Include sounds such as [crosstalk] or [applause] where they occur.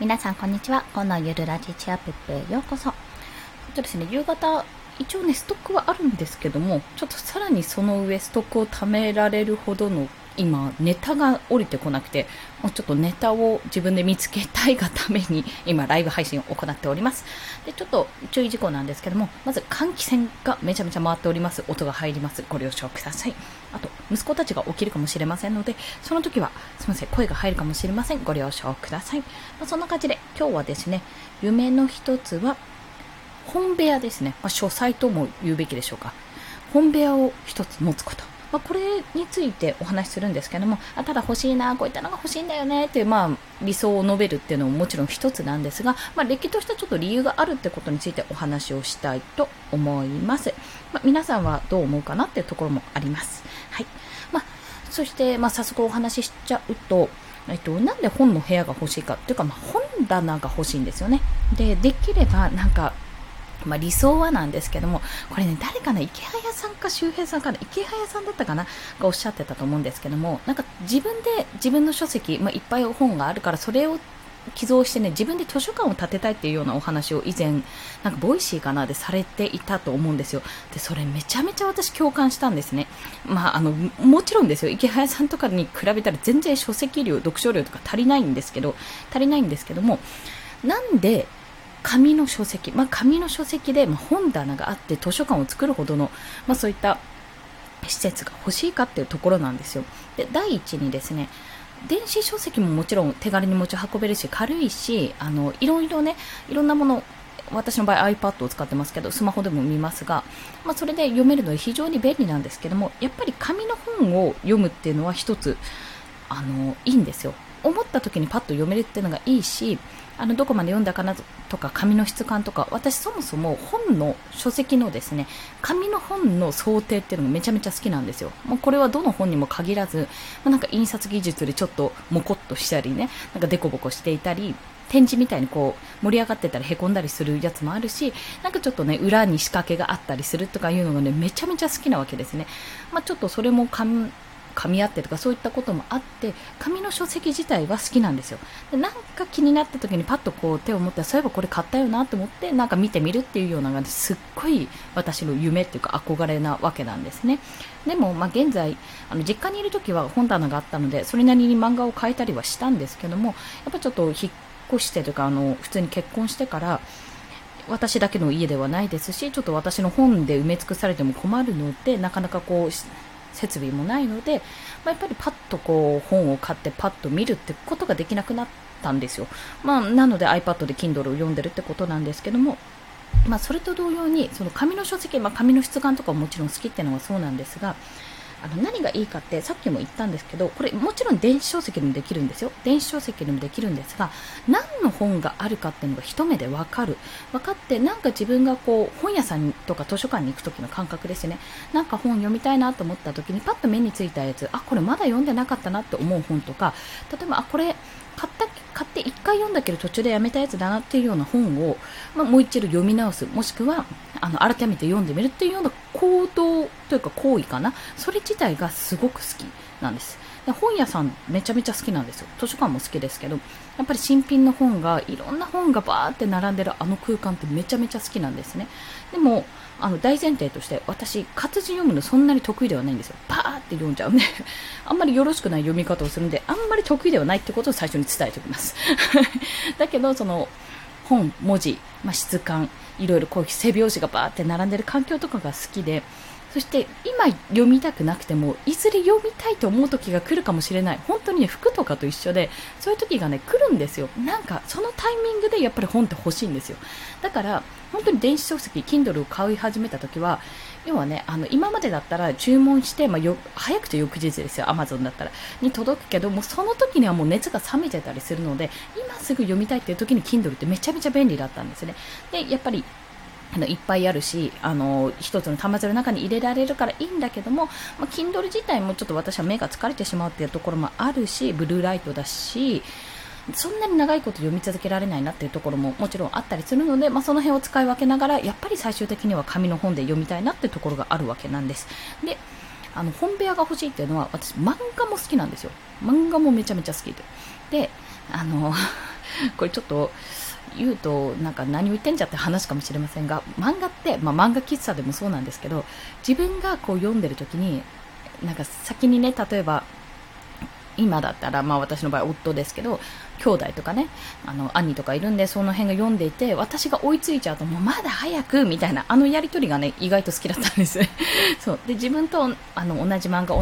皆さんこんにちは。このゆるラジチアップへようこそ。とですね、夕方、一応ね、ストックはあるんですけども、ちょっとさらにその上ストックを貯められるほどの今、ネタが降りてこなくて、もうちょっとネタを自分で見つけたいがために、[laughs] 今、ライブ配信を行っております。で、ちょっと注意事項なんですけども、まず換気扇がめちゃめちゃ回っております。音が入ります。ご了承ください。あと、息子たちが起きるかもしれませんので、その時は、すみません、声が入るかもしれません。ご了承ください。まあ、そんな感じで、今日はですね、夢の一つは、本部屋ですね。まあ、書斎とも言うべきでしょうか。本部屋を一つ持つこと。まあ、これについてお話しするんですけども、あただ欲しいな、こういったのが欲しいんだよねっていう、まあ、理想を述べるっていうのももちろん一つなんですが、まあ、歴としてちょっと理由があるってことについてお話をしたいと思います。まあ、皆さんはどう思うかなっていうところもあります。はい。まあ、そして、まあ、早速お話ししちゃうと、えっと、なんで本の部屋が欲しいかっていうか、まあ、本棚が欲しいんですよね。で、できれば、なんか、まあ、理想はなんですけども、これね、誰かな、池早さんか周平さんかな、池早さんだったかな、がおっしゃってたと思うんですけども、なんか自分で自分の書籍、まあ、いっぱい本があるから、それを寄贈してね、自分で図書館を建てたいっていうようなお話を以前、なんか Voicy かなんかでされていたと思うんですよ。で、それめちゃめちゃ私共感したんですね。まあ、あの、もちろんですよ、池早さんとかに比べたら全然書籍量、読書量とか足りないんですけど、足りないんですけども、なんで紙の書籍、まあ、紙の書籍で、ま本棚があって図書館を作るほどの、まあ、そういった施設が欲しいかっていうところなんですよ。で第一にですね電子書籍ももちろん手軽に持ち運べるし軽いしあのいろいろねいろんなもの私の場合 iPad を使ってますけどスマホでも見ますが、まあ、それで読めるので非常に便利なんですけどもやっぱり紙の本を読むっていうのは一つあのいいんですよ思った時にパッと読めるっていうのがいいしあのどこまで読んだかなとか紙の質感とか私そもそも本の書籍のですね紙の本の想定っていうのがめちゃめちゃ好きなんですよ。もうこれはどの本にも限らず、まあ、なんか印刷技術でちょっとモコっとしたりねなんかデコボコしていたり展示みたいにこう盛り上がってたりへこんだりするやつもあるしなんかちょっとね裏に仕掛けがあったりするとかいうのがねめちゃめちゃ好きなわけですね、まあ、ちょっとそれも噛み合ってとかそういったこともあって紙の書籍自体は好きなんですよ。でなんか気になった時にパッとこう手を持ってそういえばこれ買ったよなと思ってなんか見てみるっていうようなのがすっごい私の夢っていうか憧れなわけなんですね。でもまあ現在あの実家にいる時は本棚があったのでそれなりに漫画を変えたりはしたんですけどもやっぱちょっと引っ越してというかあの普通に結婚してから私だけの家ではないですしちょっと私の本で埋め尽くされても困るのでなかなかこう設備もないので、まあ、やっぱりパッとこう本を買ってパッと見るってことができなくなったんですよ。まあ、なので iPad で Kindle を読んでるってことなんですけども、まあ、それと同様にその紙の書籍、まあ、紙の質感とかももちろん好きっていうのはそうなんですがあの何がいいかってさっきも言ったんですけどこれもちろん電子書籍でもできるんですよ。電子書籍でもできるんですが何の本があるかっていうのが一目でわかる。分かってなんか自分がこう本屋さんとか図書館に行く時の感覚ですね。なんか本読みたいなと思った時にパッと目についたやつあこれまだ読んでなかったなって思う本とか例えばあこれ買った買って1回読んだけど途中でやめたやつだなっていうような本を、まあ、もう一度読み直す。もしくはあの改めて読んでみるっていうような行動というか行為かな。それ自体がすごく好きなんです。で本屋さんめちゃめちゃ好きなんですよ。図書館も好きですけどやっぱり新品の本がいろんな本がバーって並んでるあの空間ってめちゃめちゃ好きなんですね。でもあの大前提として私活字読むのそんなに得意ではないんですよ。パーって読んじゃうねあんまりよろしくない読み方をするんであんまり得意ではないってことを最初に伝えておきます。[laughs] だけどその本文字、まあ、質感いろいろこう背拍子がバーって並んでる環境とかが好きでそして今読みたくなくてもいずれ読みたいと思う時が来るかもしれない。本当にね服とかと一緒でそういう時がね来るんですよ。なんかそのタイミングでやっぱり本って欲しいんですよ。だから本当に電子書籍 Kindle を買い始めた時は要はねあの今までだったら注文して、まあ、よ早くて翌日ですよ Amazon だったら。に届くけどもその時にはもう熱が冷めてたりするので今すぐ読みたいっていう時に Kindle ってめちゃめちゃ便利だったんですね。でやっぱりあのいっぱいあるし、あの一つの端末の中に入れられるからいいんだけども、まあ、Kindle 自体もちょっと私は目が疲れてしまうっていうところもあるし、ブルーライトだし、そんなに長いこと読み続けられないなっていうところももちろんあったりするので、まあ、その辺を使い分けながら、やっぱり最終的には紙の本で読みたいなっていうところがあるわけなんです。で、あの本部屋が欲しいっていうのは私漫画も好きなんですよ漫画もめちゃめちゃ好きでであの [laughs] これちょっと言うとなんか何を言ってんじゃって話かもしれませんが漫画って、まあ、漫画喫茶でもそうなんですけど自分がこう読んでる時になんか先にね例えば今だったら、まあ私の場合夫ですけど、兄弟とかね、あの、兄とかいるんで、その辺が読んでいて、私が追いついちゃうと、もうまだ早くみたいな、あのやりとりがね、意外と好きだったんです。[laughs] そう。で、自分と、あの、同じ漫画、